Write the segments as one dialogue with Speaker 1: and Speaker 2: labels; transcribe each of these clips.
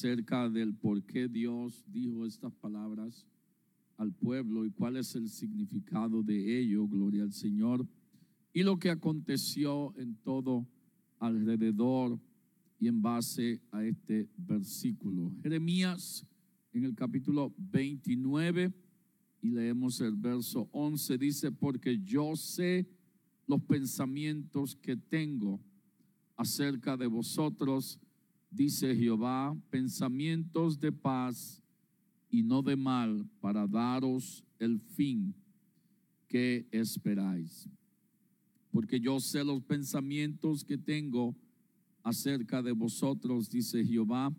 Speaker 1: acerca del por qué Dios dijo estas palabras al pueblo y cuál es el significado de ello, gloria al Señor, y lo que aconteció en todo alrededor y en base a este versículo. Jeremías en el capítulo 29 y leemos el verso 11, dice, porque yo sé los pensamientos que tengo acerca de vosotros, dice Jehová, pensamientos de paz y no de mal, para daros el fin que esperáis. Porque yo sé los pensamientos que tengo acerca de vosotros, dice Jehová,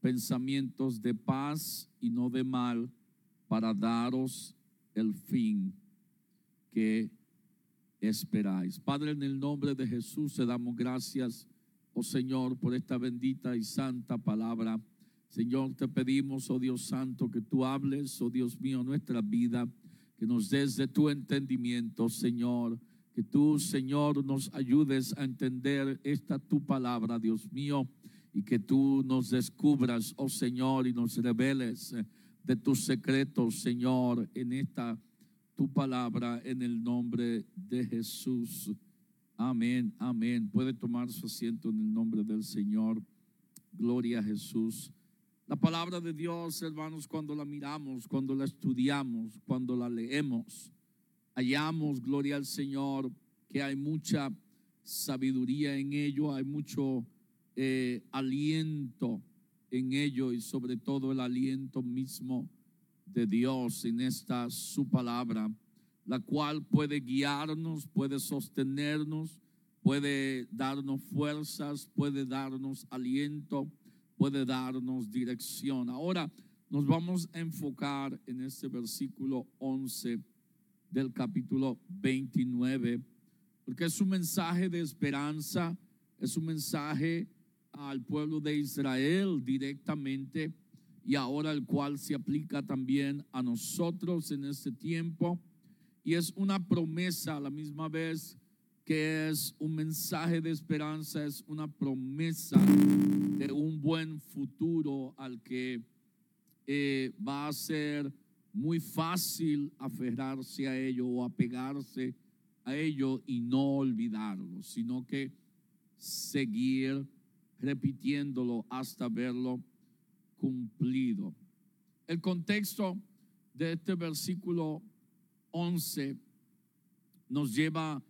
Speaker 1: pensamientos de paz y no de mal, para daros el fin que esperáis. Padre, en el nombre de Jesús te damos gracias, oh Señor, por esta bendita y santa palabra. Señor, te pedimos, oh Dios Santo, que tú hables, oh Dios mío, nuestra vida, que nos des de tu entendimiento, Señor. Que tú, Señor, nos ayudes a entender esta tu palabra, Dios mío, y que tú nos descubras, oh Señor, y nos reveles de tus secretos, Señor, en esta tu palabra, en el nombre de Jesús. Amén, amén. Puede tomar su asiento en el nombre del Señor. Gloria a Jesús. La palabra de Dios, hermanos, cuando la miramos, cuando la estudiamos, cuando la leemos, hallamos, gloria al Señor, que hay mucha sabiduría en ello, hay mucho eh, aliento en ello y sobre todo el aliento mismo de Dios en esta su palabra, la cual puede guiarnos, puede sostenernos, puede darnos fuerzas, puede darnos aliento puede darnos dirección. Ahora nos vamos a enfocar en este versículo 11 del capítulo 29, porque es un mensaje de esperanza, es un mensaje al pueblo de Israel directamente y ahora el cual se aplica también a nosotros en este tiempo. Y es una promesa a la misma vez que es un mensaje de esperanza, es una promesa de un buen futuro al que eh, va a ser muy fácil aferrarse a ello o apegarse a ello y no olvidarlo, sino que seguir repitiéndolo hasta verlo cumplido. El contexto de este versículo 11 nos lleva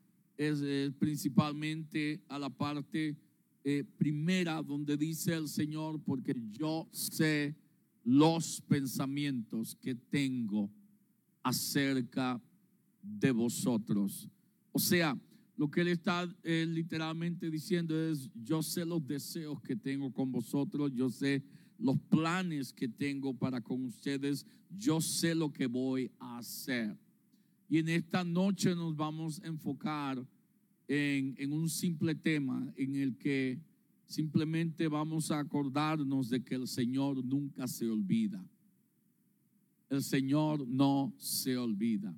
Speaker 1: principalmente a la parte eh, primera donde dice el Señor, porque yo sé los pensamientos que tengo acerca de vosotros. O sea, lo que él está literalmente diciendo es, yo sé los deseos que tengo con vosotros, yo sé los planes que tengo para con ustedes, yo sé lo que voy a hacer. Y en esta noche nos vamos a enfocar en, un simple tema en el que simplemente vamos a acordarnos de que el Señor nunca se olvida. El Señor no se olvida.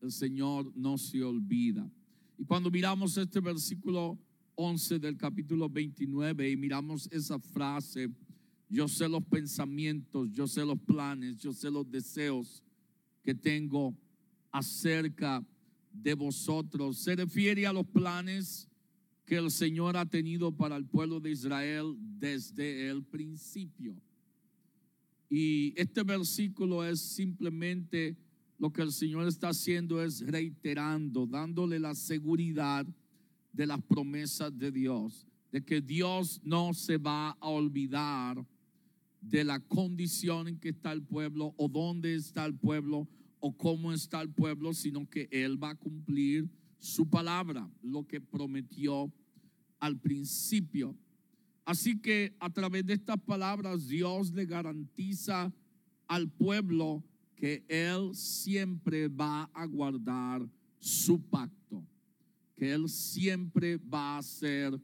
Speaker 1: El Señor no se olvida. Y cuando miramos este versículo 11 del capítulo 29 y miramos esa frase, yo sé los pensamientos, yo sé los planes, yo sé los deseos que tengo acerca de vosotros. Se refiere a los planes que el Señor ha tenido para el pueblo de Israel desde el principio. Y este versículo es simplemente lo que el Señor está haciendo es reiterando, dándole la seguridad de las promesas de Dios, de que Dios no se va a olvidar de la condición en que está el pueblo o dónde está el pueblo o cómo está el pueblo, sino que Él va a cumplir su palabra, lo que prometió al principio. Así que a través de estas palabras Dios le garantiza al pueblo que Él siempre va a guardar su pacto, que Él siempre va a ser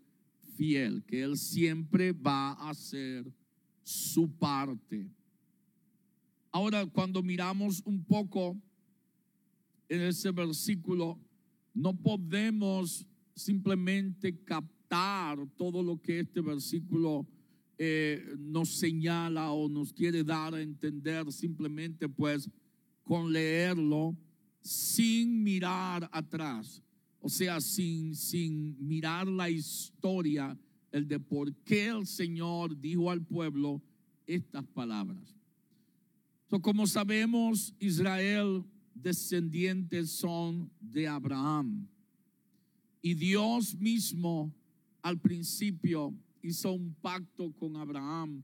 Speaker 1: fiel, que Él siempre va a hacer su parte. Ahora, cuando miramos un poco en ese versículo, no podemos simplemente captar todo lo que este versículo eh, nos señala o nos quiere dar a entender simplemente pues con leerlo sin mirar atrás, o sea, sin, sin mirar la historia, el de por qué el Señor dijo al pueblo estas palabras. Como sabemos, Israel descendientes son de Abraham. Y Dios mismo al principio hizo un pacto con Abraham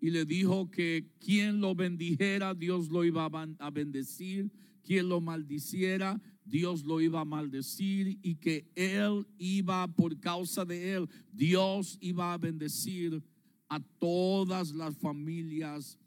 Speaker 1: y le dijo que quien lo bendijera, Dios lo iba a bendecir, quien lo maldiciera, Dios lo iba a maldecir y que él iba, por causa de él, Dios iba a bendecir a todas las familias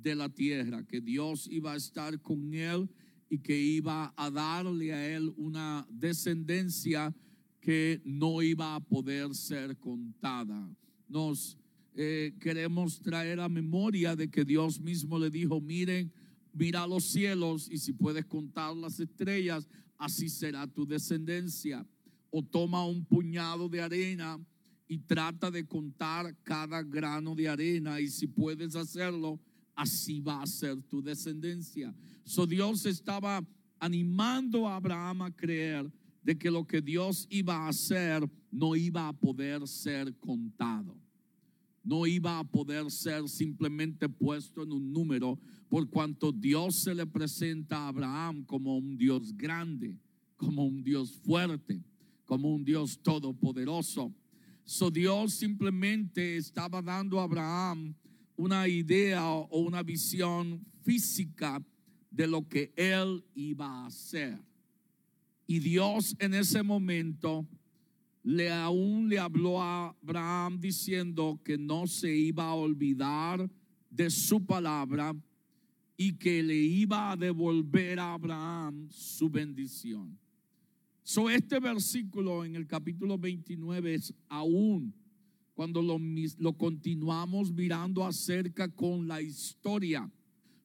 Speaker 1: de la tierra, que Dios iba a estar con él y que iba a darle a él una descendencia que no iba a poder ser contada. Nos eh, queremos traer a memoria de que Dios mismo le dijo, miren, mira los cielos y si puedes contar las estrellas, así será tu descendencia. O toma un puñado de arena y trata de contar cada grano de arena y si puedes hacerlo, así va a ser tu descendencia. So Dios estaba animando a Abraham a creer de que lo que Dios iba a hacer no iba a poder ser contado. No iba a poder ser simplemente puesto en un número, por cuanto Dios se le presenta a Abraham como un Dios grande, como un Dios fuerte, como un Dios todopoderoso. So Dios simplemente estaba dando a Abraham una idea o una visión física de lo que él iba a hacer. Y Dios en ese momento le aún le habló a Abraham diciendo que no se iba a olvidar de su palabra y que le iba a devolver a Abraham su bendición. So este versículo en el capítulo 29 es aún cuando lo, lo continuamos mirando acerca con la historia,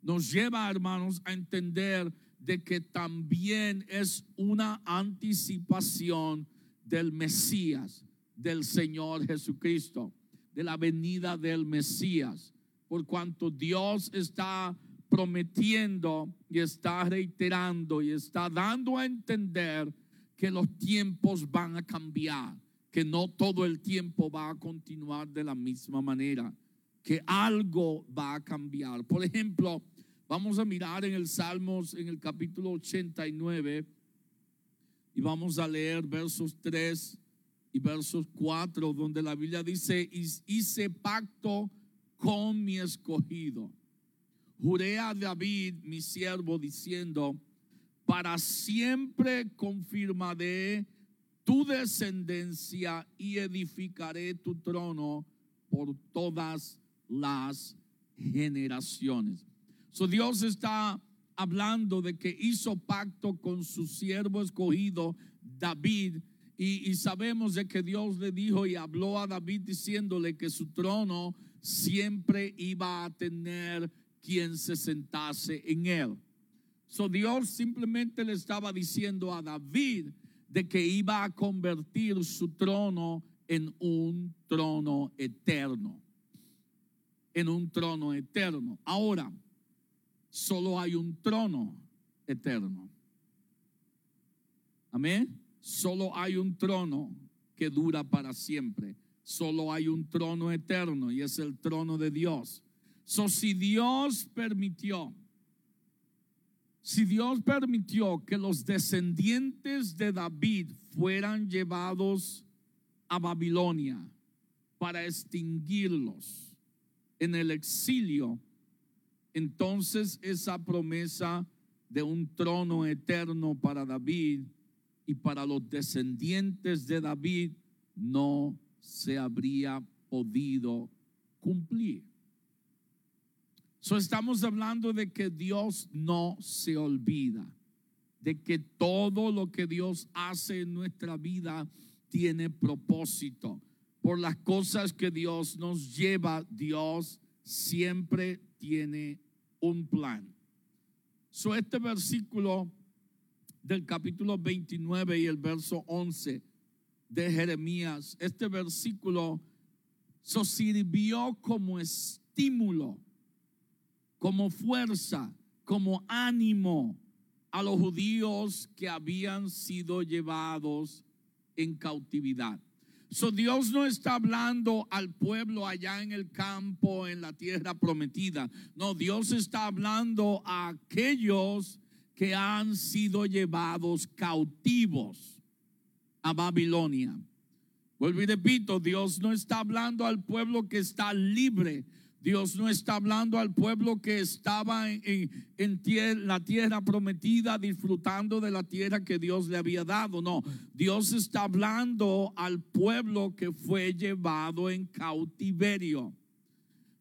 Speaker 1: nos lleva, hermanos, a entender de que también es una anticipación del Mesías, del Señor Jesucristo, de la venida del Mesías, por cuanto Dios está prometiendo y está reiterando y está dando a entender que los tiempos van a cambiar, que no todo el tiempo va a continuar de la misma manera, que algo va a cambiar. Por ejemplo, Vamos a mirar en el Salmos, en el capítulo 89, y vamos a leer versos 3 y versos 4, donde la Biblia dice, hice pacto con mi escogido. Juré a David, mi siervo, diciendo, para siempre confirmaré tu descendencia y edificaré tu trono por todas las generaciones. Dios está hablando de que hizo pacto con su siervo escogido David y, sabemos de que Dios le dijo y habló a David diciéndole que su trono siempre iba a tener quien se sentase en él. So Dios simplemente le estaba diciendo a David de que iba a convertir su trono en un trono eterno. En un trono eterno. Ahora, solo hay un trono eterno. Amén. Solo hay un trono que dura para siempre. Solo hay un trono eterno y es el trono de Dios. So, si Dios permitió, si Dios permitió que los descendientes de David fueran llevados a Babilonia para extinguirlos en el exilio, entonces esa promesa de un trono eterno para David y para los descendientes de David no se habría podido cumplir. So estamos hablando de que Dios no se olvida, de que todo lo que Dios hace en nuestra vida tiene propósito. Por las cosas que Dios nos lleva, Dios siempre tiene un plan. So, este versículo del capítulo 29 y el verso 11 de Jeremías, este versículo So sirvió como estímulo, como fuerza, como ánimo a los judíos que habían sido llevados en cautividad. So Dios no está hablando al pueblo allá en el campo, en la tierra prometida. No, Dios está hablando a aquellos que han sido llevados cautivos a Babilonia. Vuelvo y repito, Dios no está hablando al pueblo que está libre. Dios no está hablando al pueblo que estaba en, la tierra prometida, disfrutando de la tierra que Dios le había dado. No, Dios está hablando al pueblo que fue llevado en cautiverio.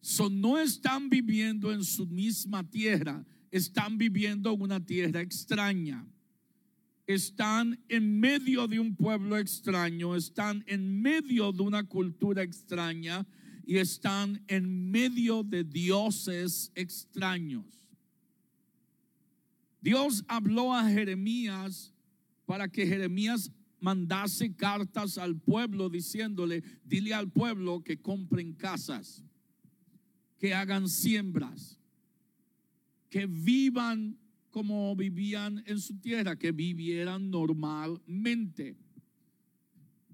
Speaker 1: So, no están viviendo en su misma tierra, están viviendo en una tierra extraña están en medio de un pueblo extraño, están en medio de una cultura extraña y están en medio de dioses extraños. Dios habló a Jeremías para que Jeremías mandase cartas al pueblo diciéndole, dile al pueblo que compren casas, que hagan siembras, que vivan como vivían en su tierra, que vivieran normalmente,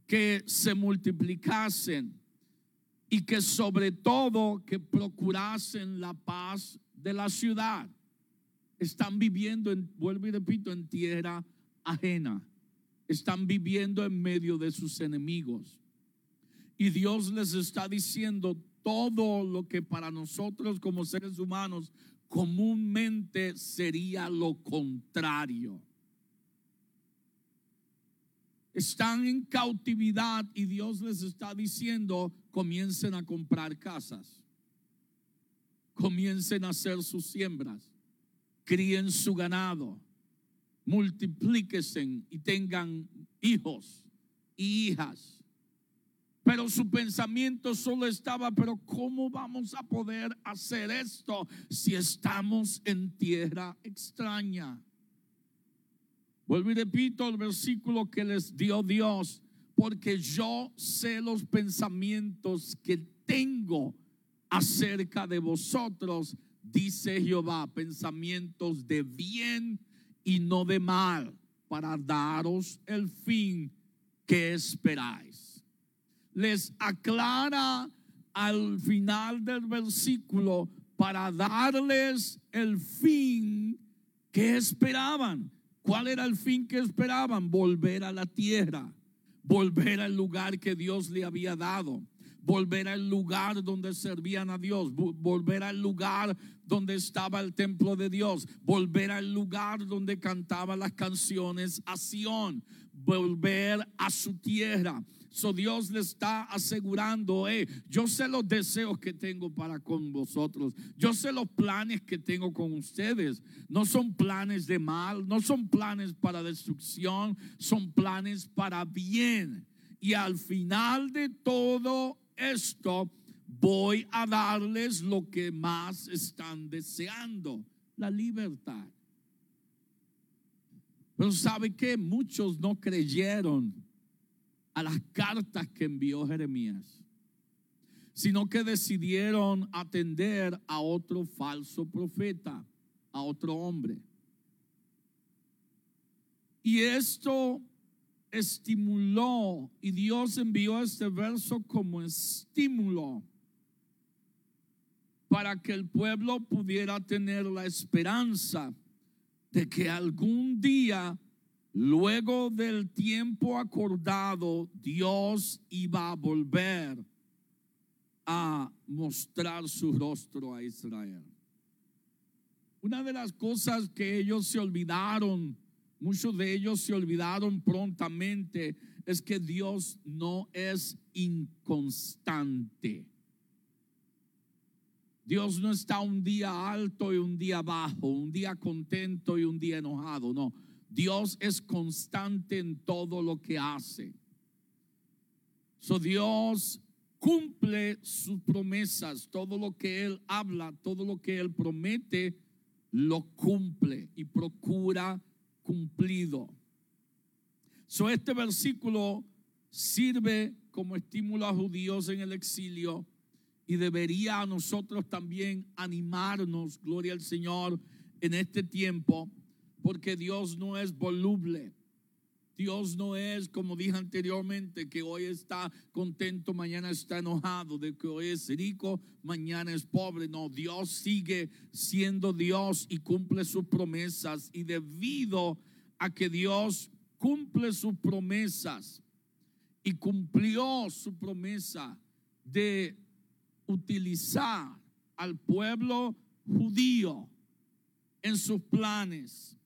Speaker 1: que se multiplicasen y que sobre todo que procurasen la paz de la ciudad. Están viviendo, en, vuelvo y repito, en tierra ajena. Están viviendo en medio de sus enemigos. Y Dios les está diciendo todo lo que para nosotros como seres humanos comúnmente sería lo contrario. Están en cautividad y Dios les está diciendo, comiencen a comprar casas, comiencen a hacer sus siembras, críen su ganado, multiplíquense y tengan hijos y hijas. Pero su pensamiento solo estaba, pero ¿cómo vamos a poder hacer esto si estamos en tierra extraña? Vuelvo y repito el versículo que les dio Dios, porque yo sé los pensamientos que tengo acerca de vosotros, dice Jehová, pensamientos de bien y no de mal, para daros el fin que esperáis les aclara al final del versículo para darles el fin que esperaban. ¿Cuál era el fin que esperaban? Volver a la tierra, volver al lugar que Dios le había dado, volver al lugar donde servían a Dios, volver al lugar donde estaba el templo de Dios, volver al lugar donde cantaba las canciones a Sión, volver a su tierra So Dios le está asegurando, eh, yo sé los deseos que tengo para con vosotros. Yo sé los planes que tengo con ustedes. No son planes de mal, no son planes para destrucción, son planes para bien. Y al final de todo esto, voy a darles lo que más están deseando, la libertad. Pero sabe que muchos no creyeron a las cartas que envió Jeremías, sino que decidieron atender a otro falso profeta, a otro hombre. Y esto estimuló, y Dios envió este verso como estímulo para que el pueblo pudiera tener la esperanza de que algún día Luego del tiempo acordado, Dios iba a volver a mostrar su rostro a Israel. Una de las cosas que ellos se olvidaron, muchos de ellos se olvidaron prontamente, es que Dios no es inconstante. Dios no está un día alto y un día bajo, un día contento y un día enojado, no. Dios es constante en todo lo que hace. So Dios cumple sus promesas, todo lo que Él habla, todo lo que Él promete, lo cumple y procura cumplido. So este versículo sirve como estímulo a judíos en el exilio y debería a nosotros también animarnos, gloria al Señor, en este tiempo, porque Dios no es voluble. Dios no es, como dije anteriormente, que hoy está contento, mañana está enojado, de que hoy es rico, mañana es pobre. No, Dios sigue siendo Dios y cumple sus promesas. Y debido a que Dios cumple sus promesas y cumplió su promesa de utilizar al pueblo judío en sus planes,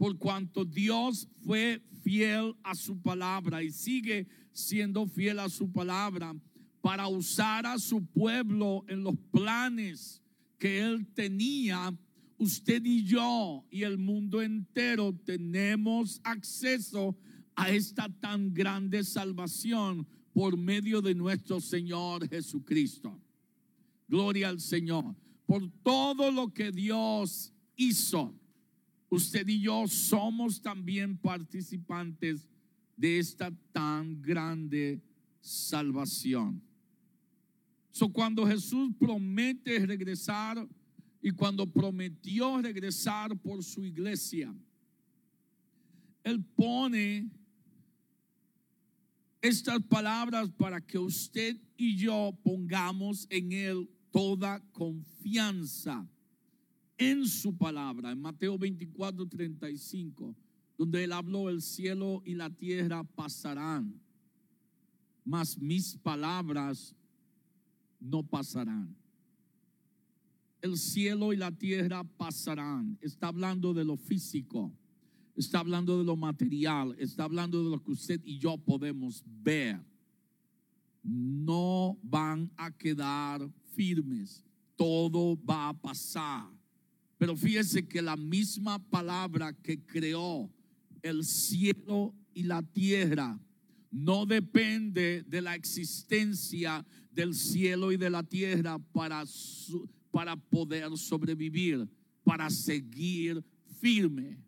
Speaker 1: por cuanto Dios fue fiel a su palabra y sigue siendo fiel a su palabra para usar a su pueblo en los planes que él tenía, usted y yo y el mundo entero tenemos acceso a esta tan grande salvación por medio de nuestro Señor Jesucristo. Gloria al Señor. Por todo lo que Dios hizo, usted y yo somos también participantes de esta tan grande salvación. So, cuando Jesús promete regresar y cuando prometió regresar por su iglesia, Él pone estas palabras para que usted y yo pongamos en Él toda confianza en su palabra. En Mateo 24, 35, donde Él habló, el cielo y la tierra pasarán, mas mis palabras no pasarán. El cielo y la tierra pasarán. Está hablando de lo físico está hablando de lo material, está hablando de lo que usted y yo podemos ver. No van a quedar firmes, todo va a pasar. Pero fíjese que la misma palabra que creó el cielo y la tierra no depende de la existencia del cielo y de la tierra para, para poder sobrevivir, para seguir firme.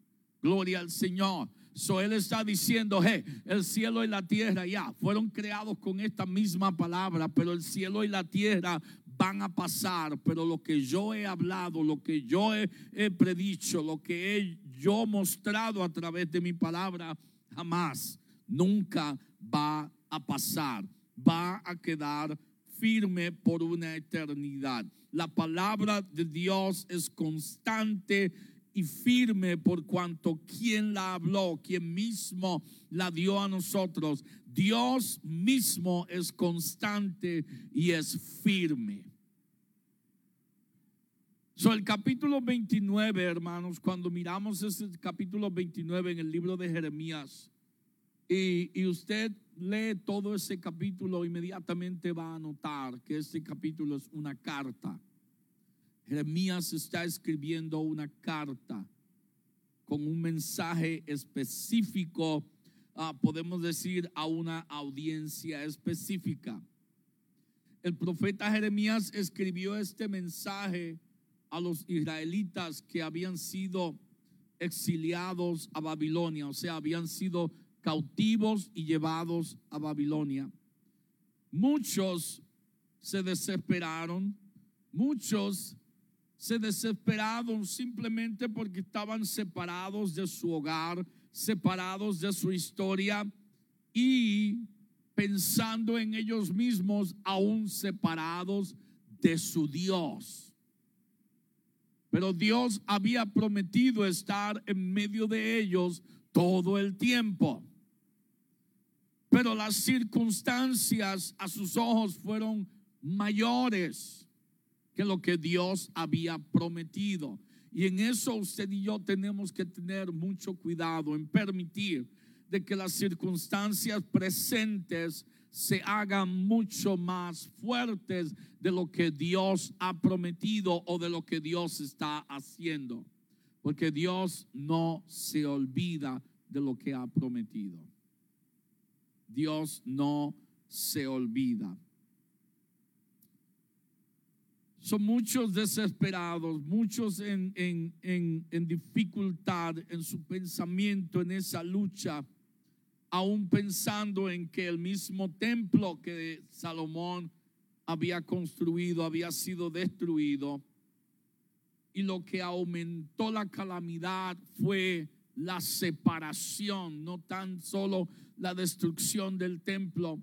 Speaker 1: Gloria al Señor. So él está diciendo, hey, el cielo y la tierra ya fueron creados con esta misma palabra, pero el cielo y la tierra van a pasar, pero lo que yo he hablado, lo que yo he, predicho, lo que he yo mostrado a través de mi palabra, jamás, nunca va a pasar, va a quedar firme por una eternidad. La palabra de Dios es constante y firme por cuanto quien la habló, quien mismo la dio a nosotros. Dios mismo es constante y es firme. So, el capítulo 29, hermanos, cuando miramos ese capítulo 29 en el libro de Jeremías, y, y usted lee todo ese capítulo, inmediatamente va a notar que este capítulo es una carta Jeremías está escribiendo una carta con un mensaje específico, ah, podemos decir, a una audiencia específica. El profeta Jeremías escribió este mensaje a los israelitas que habían sido exiliados a Babilonia, o sea, habían sido cautivos y llevados a Babilonia. Muchos se desesperaron, muchos se desesperaron simplemente porque estaban separados de su hogar, separados de su historia y pensando en ellos mismos, aún separados de su Dios. Pero Dios había prometido estar en medio de ellos todo el tiempo. Pero las circunstancias a sus ojos fueron mayores que lo que Dios había prometido. Y en eso usted y yo tenemos que tener mucho cuidado en permitir de que las circunstancias presentes se hagan mucho más fuertes de lo que Dios ha prometido o de lo que Dios está haciendo. Porque Dios no se olvida de lo que ha prometido. Dios no se olvida. Son muchos desesperados, muchos en, en, dificultad en su pensamiento, en esa lucha. Aún pensando en que el mismo templo que Salomón había construido había sido destruido. Y lo que aumentó la calamidad fue la separación, no tan solo la destrucción del templo,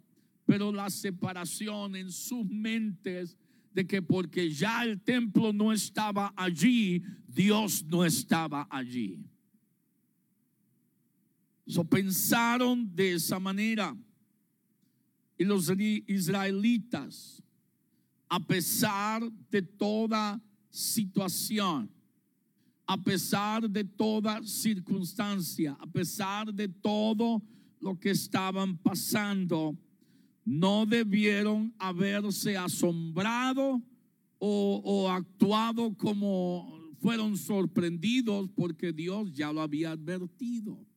Speaker 1: pero la separación en sus mentes de que porque ya el templo no estaba allí, Dios no estaba allí. So pensaron de esa manera. Y los israelitas, a pesar de toda situación, a pesar de toda circunstancia, a pesar de todo lo que estaban pasando, no debieron haberse asombrado o, o, actuado como fueron sorprendidos porque Dios ya lo había advertido.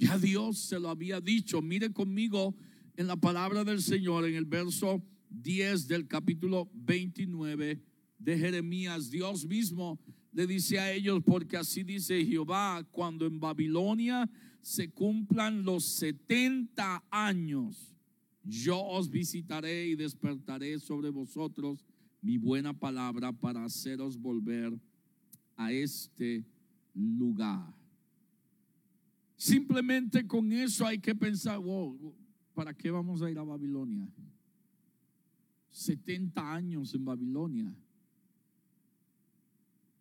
Speaker 1: Ya Dios se lo había dicho. Mire conmigo en la palabra del Señor en el verso 10 del capítulo 29 de Jeremías. Dios mismo le dice a ellos, porque así dice Jehová, cuando en Babilonia se cumplan los 70 años yo os visitaré y despertaré sobre vosotros mi buena palabra para haceros volver a este lugar. Simplemente con eso hay que pensar, wow, ¿para qué vamos a ir a Babilonia? 70 años en Babilonia.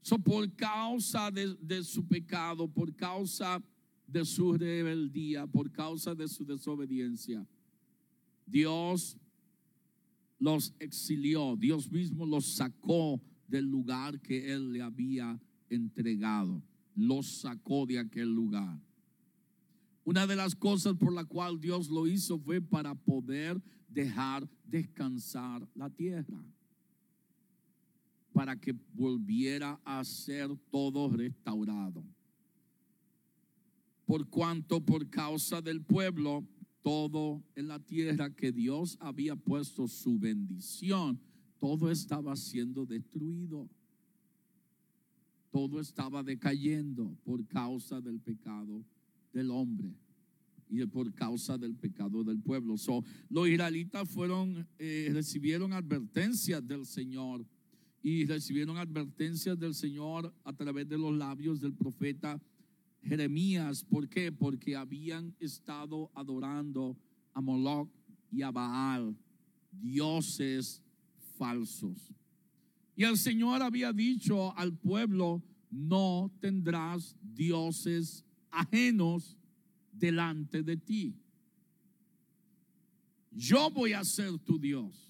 Speaker 1: So, por causa de, de su pecado, por causa de su rebeldía, por causa de su desobediencia Dios los exilió, Dios mismo los sacó del lugar que Él le había entregado, los sacó de aquel lugar. Una de las cosas por la cual Dios lo hizo fue para poder dejar descansar la tierra, para que volviera a ser todo restaurado. Por cuanto por causa del pueblo todo en la tierra que Dios había puesto su bendición, todo estaba siendo destruido. Todo estaba decayendo por causa del pecado del hombre y por causa del pecado del pueblo. los israelitas fueron, eh, recibieron advertencias del Señor y recibieron advertencias del Señor a través de los labios del profeta Jeremías. ¿Por qué? Porque habían estado adorando a Moloch y a Baal, dioses falsos. Y el Señor había dicho al pueblo, no tendrás dioses ajenos delante de ti. Yo voy a ser tu Dios.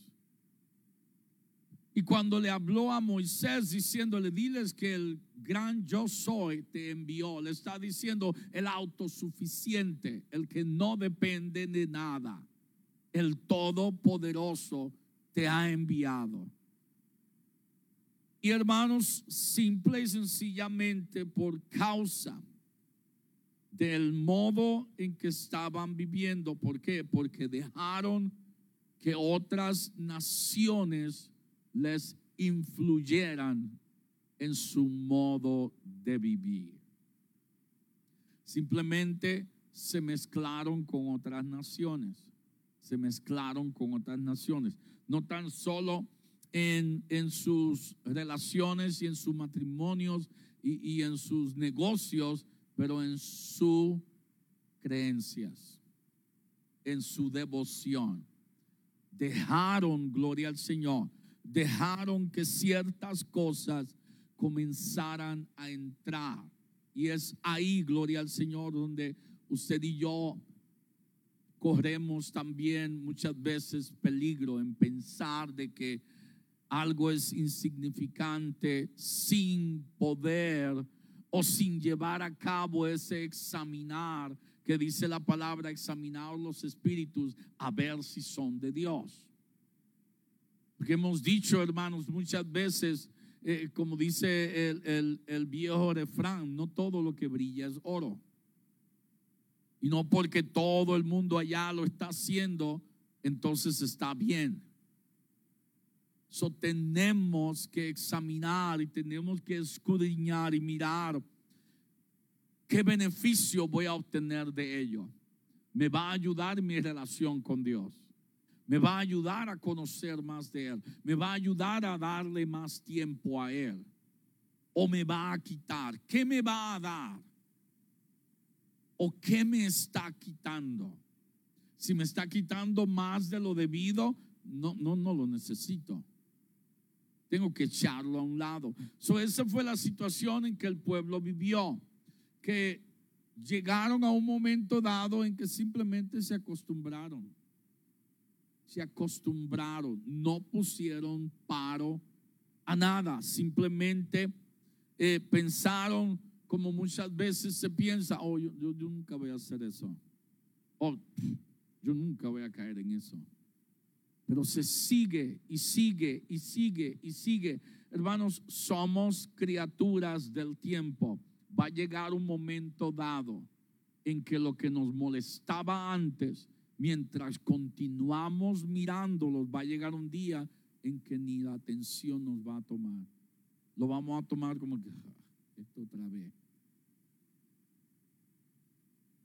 Speaker 1: Y cuando le habló a Moisés diciéndole, diles que el gran yo soy te envió, le está diciendo el autosuficiente, el que no depende de nada, el todopoderoso te ha enviado. Y hermanos, simple y sencillamente por causa del modo en que estaban viviendo, ¿por qué? Porque dejaron que otras naciones les influyeran en su modo de vivir. Simplemente se mezclaron con otras naciones, se mezclaron con otras naciones, no tan solo en, en sus relaciones y en sus matrimonios y, y en sus negocios, pero en sus creencias, en su devoción. Dejaron, gloria al Señor, dejaron que ciertas cosas comenzaran a entrar. Y es ahí, gloria al Señor, donde usted y yo corremos también muchas veces peligro en pensar de que algo es insignificante sin poder o sin llevar a cabo ese examinar que dice la palabra, examinar los espíritus a ver si son de Dios. Porque hemos dicho, hermanos, muchas veces, eh, como dice el, el viejo refrán, no todo lo que brilla es oro. Y no porque todo el mundo allá lo está haciendo, entonces está bien. So tenemos que examinar y tenemos que escudriñar y mirar qué beneficio voy a obtener de ello. me va a ayudar mi relación con Dios. Me va a ayudar a conocer más de Él. Me va a ayudar a darle más tiempo a Él. O me va a quitar. ¿Qué me va a dar? ¿O qué me está quitando? Si me está quitando más de lo debido, no, no, no lo necesito. Tengo que echarlo a un lado. So, esa fue la situación en que el pueblo vivió. Que llegaron a un momento dado en que simplemente se acostumbraron. Se acostumbraron, no pusieron paro a nada, simplemente eh, pensaron como muchas veces se piensa, oh, yo, yo, yo nunca voy a hacer eso. Oh, yo nunca voy a caer en eso. Pero se sigue y sigue y sigue y sigue. Hermanos, somos criaturas del tiempo va a llegar un momento dado en que lo que nos molestaba antes, mientras continuamos mirándolos, va a llegar un día en que ni la atención nos va a tomar. Lo vamos a tomar como que, esto otra vez.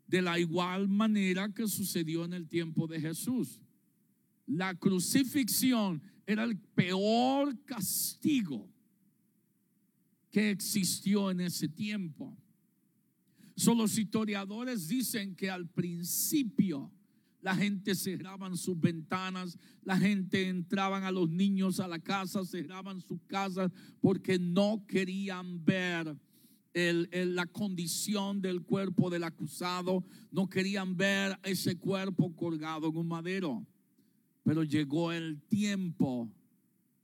Speaker 1: De la igual manera que sucedió en el tiempo de Jesús. La crucifixión era el peor castigo que existió en ese tiempo. Son los historiadores dicen que al principio la gente cerraban sus ventanas, la gente entraban a los niños a la casa, cerraban sus casas porque no querían ver la condición del cuerpo del acusado, no querían ver ese cuerpo colgado en un madero. Pero llegó el tiempo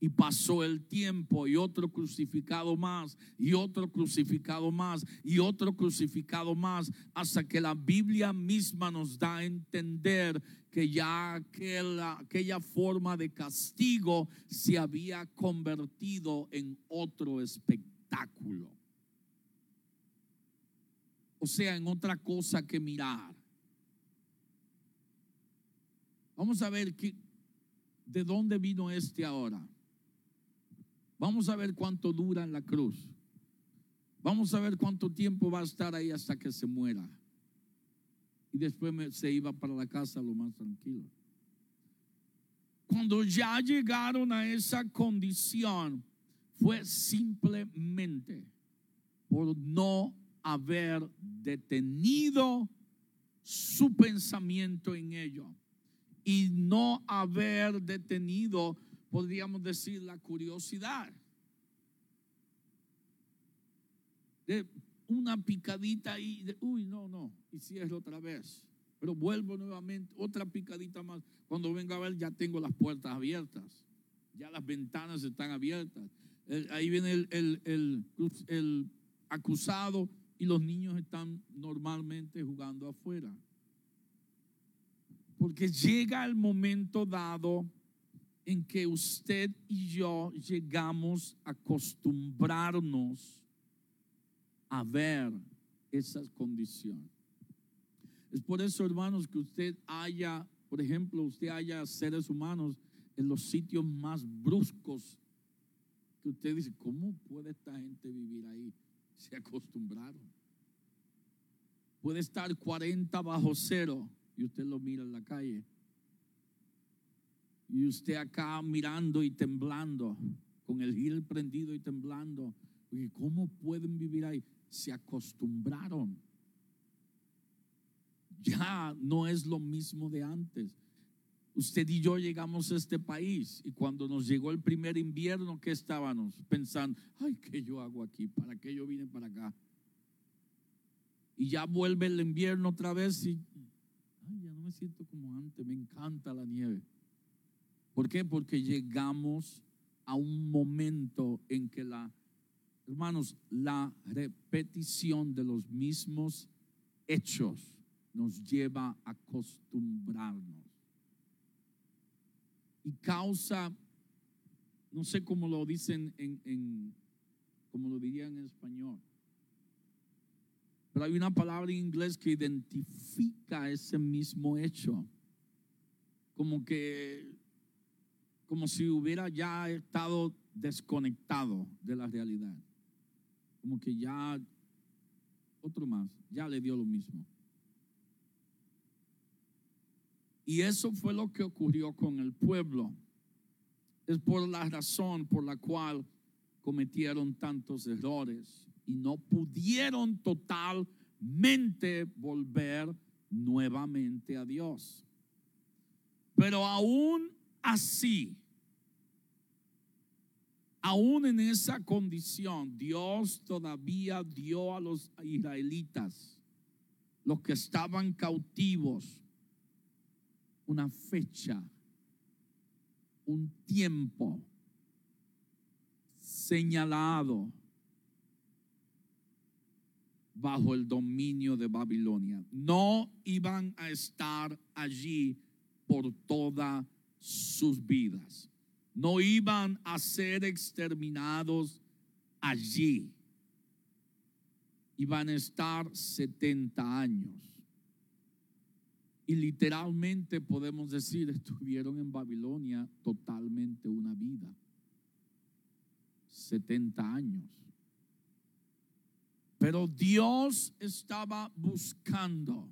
Speaker 1: y pasó el tiempo y otro crucificado más y otro crucificado más y otro crucificado más hasta que la Biblia misma nos da a entender que ya aquella, forma de castigo se había convertido en otro espectáculo. O sea, en otra cosa que mirar. Vamos a ver que, de dónde vino este ahora. Vamos a ver cuánto dura en la cruz. Vamos a ver cuánto tiempo va a estar ahí hasta que se muera. Y después se iba para la casa lo más tranquilo. Cuando ya llegaron a esa condición, fue simplemente por no haber detenido su pensamiento en ello y no haber detenido podríamos decir, la curiosidad. De una picadita ahí, de, uy, no, no, y cierro otra vez. Pero vuelvo nuevamente, otra picadita más. Cuando venga a ver, ya tengo las puertas abiertas, ya las ventanas están abiertas. ahí viene el, el, el acusado y los niños están normalmente jugando afuera. Porque llega el momento dado en que usted y yo llegamos a acostumbrarnos a ver esas condiciones. Es por eso, hermanos, que usted haya, por ejemplo, usted haya seres humanos en los sitios más bruscos que usted dice, ¿cómo puede esta gente vivir ahí? Se acostumbraron. Puede estar 40 bajo cero y usted lo mira en la calle y usted acá mirando y temblando, con el gil prendido y temblando. ¿Cómo pueden vivir ahí? Se acostumbraron. Ya no es lo mismo de antes. Usted y yo llegamos a este país y cuando nos llegó el primer invierno, ¿qué estábamos pensando? Ay, ¿qué yo hago aquí? ¿Para qué yo vine para acá? Y ya vuelve el invierno otra vez y, ya no me siento como antes, me encanta la nieve. ¿Por qué? Porque llegamos a un momento en que la, hermanos, la repetición de los mismos hechos nos lleva a acostumbrarnos. Y causa, no sé cómo lo dicen en, en como lo dirían en español, hay una palabra en inglés que identifica ese mismo hecho. Como que como si hubiera ya estado desconectado de la realidad. Como que ya, otro más, ya le dio lo mismo. Y eso fue lo que ocurrió con el pueblo. Es por la razón por la cual cometieron tantos errores y no pudieron totalmente volver nuevamente a Dios. Pero aún así, aún en esa condición, Dios todavía dio a los israelitas, los que estaban cautivos, una fecha, un tiempo señalado bajo el dominio de Babilonia. No iban a estar allí por todas sus vidas. No iban a ser exterminados allí. Iban a estar 70 años. Y literalmente podemos decir, estuvieron en Babilonia totalmente una vida. 70 años. Pero Dios estaba buscando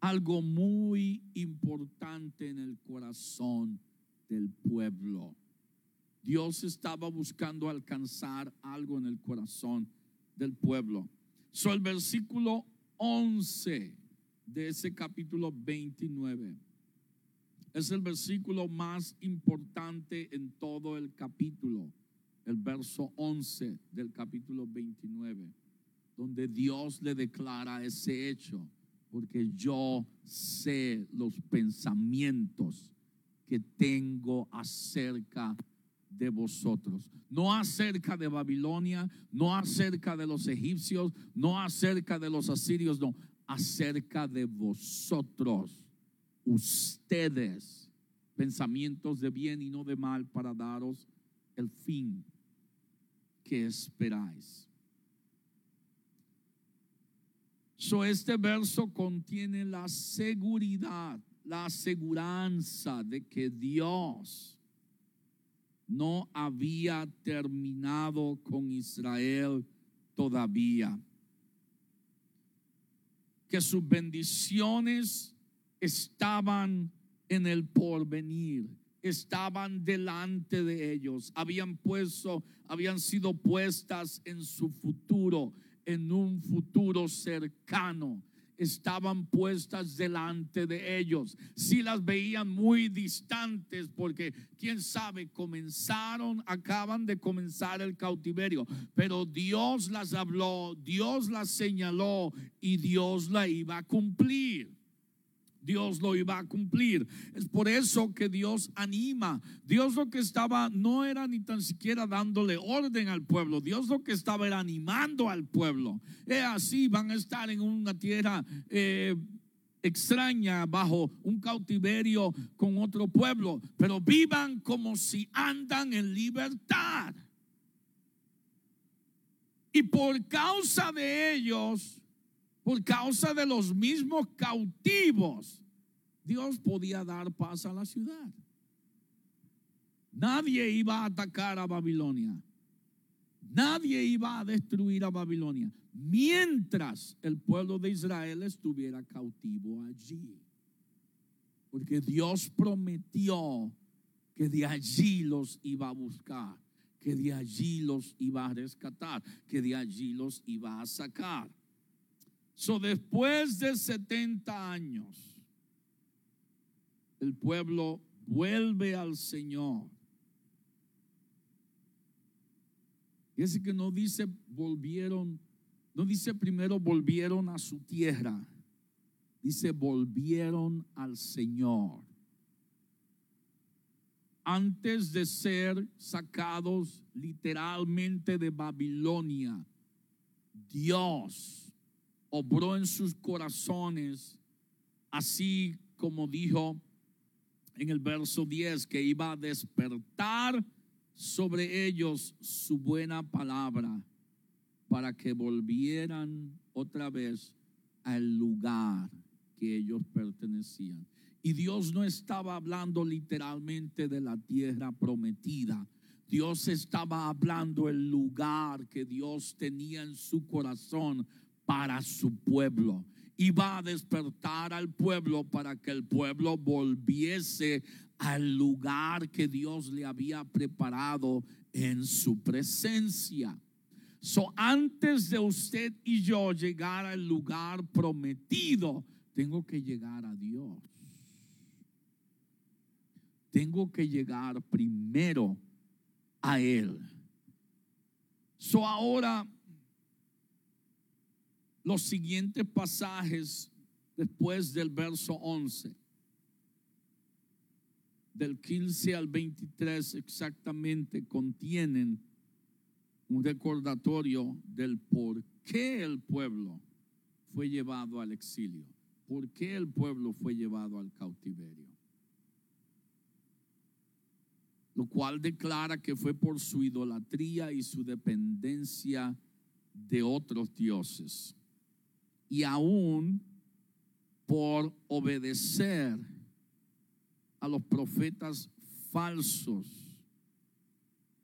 Speaker 1: algo muy importante en el corazón del pueblo. Dios estaba buscando alcanzar algo en el corazón del pueblo. So, el versículo 11 de ese capítulo 29 es el versículo más importante en todo el capítulo, el verso 11 del capítulo 29 donde Dios le declara ese hecho, porque yo sé los pensamientos que tengo acerca de vosotros. No acerca de Babilonia, no acerca de los egipcios, no acerca de los asirios, no, acerca de vosotros, ustedes, pensamientos de bien y no de mal para daros el fin que esperáis. So, este verso contiene la seguridad, la aseguranza de que Dios no había terminado con Israel todavía. Que sus bendiciones estaban en el porvenir, estaban delante de ellos, habían puesto, habían sido puestas en su futuro en un futuro cercano estaban puestas delante de ellos. Si las veían muy distantes, porque quién sabe, comenzaron, acaban de comenzar el cautiverio, pero Dios las habló, Dios las señaló y Dios la iba a cumplir. Dios lo iba a cumplir. Es por eso que Dios anima. Dios lo que estaba no era ni tan siquiera dándole orden al pueblo. Dios lo que estaba era animando al pueblo. Es así, van a estar en una tierra eh, extraña bajo un cautiverio con otro pueblo, pero vivan como si andan en libertad. Y por causa de ellos, por causa de los mismos cautivos, Dios podía dar paz a la ciudad. Nadie iba a atacar a Babilonia. Nadie iba a destruir a Babilonia mientras el pueblo de Israel estuviera cautivo allí. Porque Dios prometió que de allí los iba a buscar, que de allí los iba a rescatar, que de allí los iba a sacar. So, después de 70 años, el pueblo vuelve al Señor. Y es que no dice volvieron, no dice primero volvieron a su tierra, dice volvieron al Señor. Antes de ser sacados literalmente de Babilonia, Dios obró en sus corazones, así como dijo en el verso 10, que iba a despertar sobre ellos su buena palabra para que volvieran otra vez al lugar que ellos pertenecían. Y Dios no estaba hablando literalmente de la tierra prometida. Dios estaba hablando el lugar que Dios tenía en su corazón para su pueblo. iba a despertar al pueblo para que el pueblo volviese al lugar que Dios le había preparado en su presencia. So, antes de usted y yo llegar al lugar prometido, tengo que llegar a Dios. Tengo que llegar primero a Él. So, ahora, los siguientes pasajes después del verso 11 del 15 al 23 exactamente contienen un recordatorio del por qué el pueblo fue llevado al exilio, por qué el pueblo fue llevado al cautiverio. Lo cual declara que fue por su idolatría y su dependencia de otros dioses. Y aún por obedecer a los profetas falsos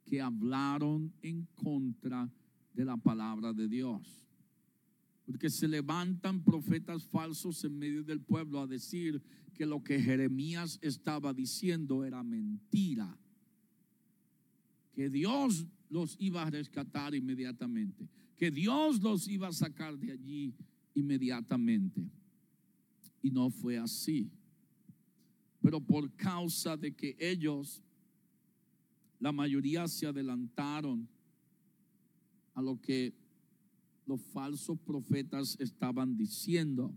Speaker 1: que hablaron en contra de la palabra de Dios. Porque se levantan profetas falsos en medio del pueblo a decir que lo que Jeremías estaba diciendo era mentira. Que Dios los iba a rescatar inmediatamente. Que Dios los iba a sacar de allí inmediatamente. Y no fue así. Pero por causa de que ellos la mayoría se adelantaron a lo que los falsos profetas estaban diciendo.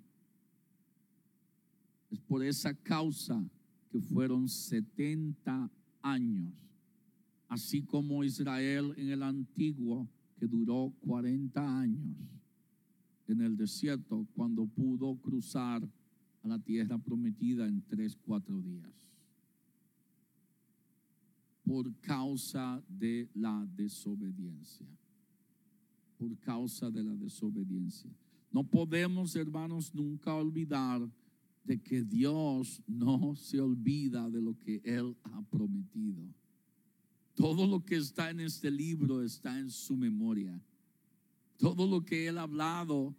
Speaker 1: Es por esa causa que fueron 70 años, así como Israel en el antiguo, que duró 40 años en el desierto, cuando pudo cruzar a la tierra prometida en tres, cuatro días por causa de la desobediencia. Por causa de la desobediencia. No podemos, hermanos, nunca olvidar de que Dios no se olvida de lo que Él ha prometido. Todo lo que está en este libro está en su memoria. Todo lo que Él ha hablado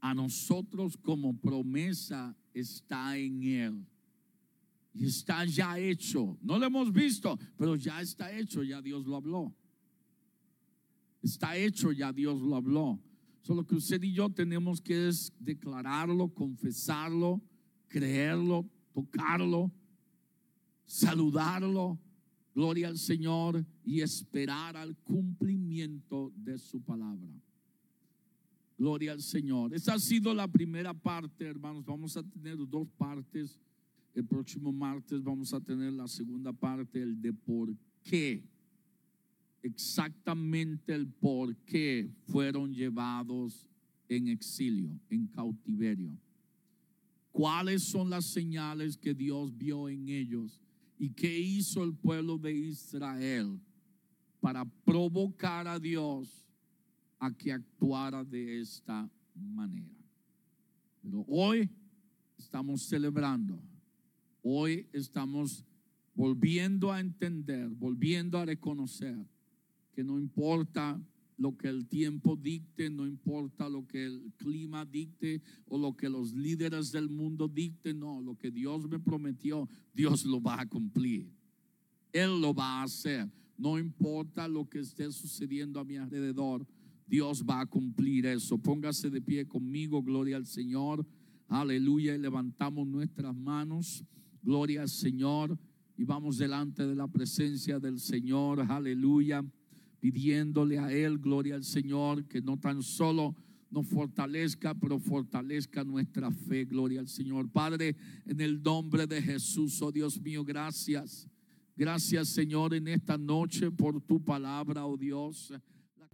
Speaker 1: a nosotros como promesa está en Él. Y está ya hecho. No lo hemos visto, pero ya está hecho, ya Dios lo habló. Está hecho, ya Dios lo habló. Solo que usted y yo tenemos que declararlo, confesarlo, creerlo, tocarlo, saludarlo, gloria al Señor y esperar al cumplimiento de su palabra. Gloria al Señor. Esa ha sido la primera parte, hermanos. Vamos a tener dos partes el próximo martes vamos a tener la segunda parte, el de por qué, exactamente el por qué fueron llevados en exilio, en cautiverio. ¿Cuáles son las señales que Dios vio en ellos? ¿Y qué hizo el pueblo de Israel para provocar a Dios a que actuara de esta manera? Pero hoy estamos celebrando Hoy estamos volviendo a entender, volviendo a reconocer que no importa lo que el tiempo dicte, no importa lo que el clima dicte o lo que los líderes del mundo dicten, no, lo que Dios me prometió, Dios lo va a cumplir. Él lo va a hacer. No importa lo que esté sucediendo a mi alrededor, Dios va a cumplir eso. Póngase de pie conmigo, gloria al Señor. Aleluya, levantamos nuestras manos. Gloria al Señor. Y vamos delante de la presencia del Señor. Aleluya. Pidiéndole a Él, gloria al Señor, que no tan solo nos fortalezca, pero fortalezca nuestra fe. Gloria al Señor. Padre, en el nombre de Jesús, oh Dios mío, gracias. Gracias, Señor, en esta noche por tu palabra, oh Dios.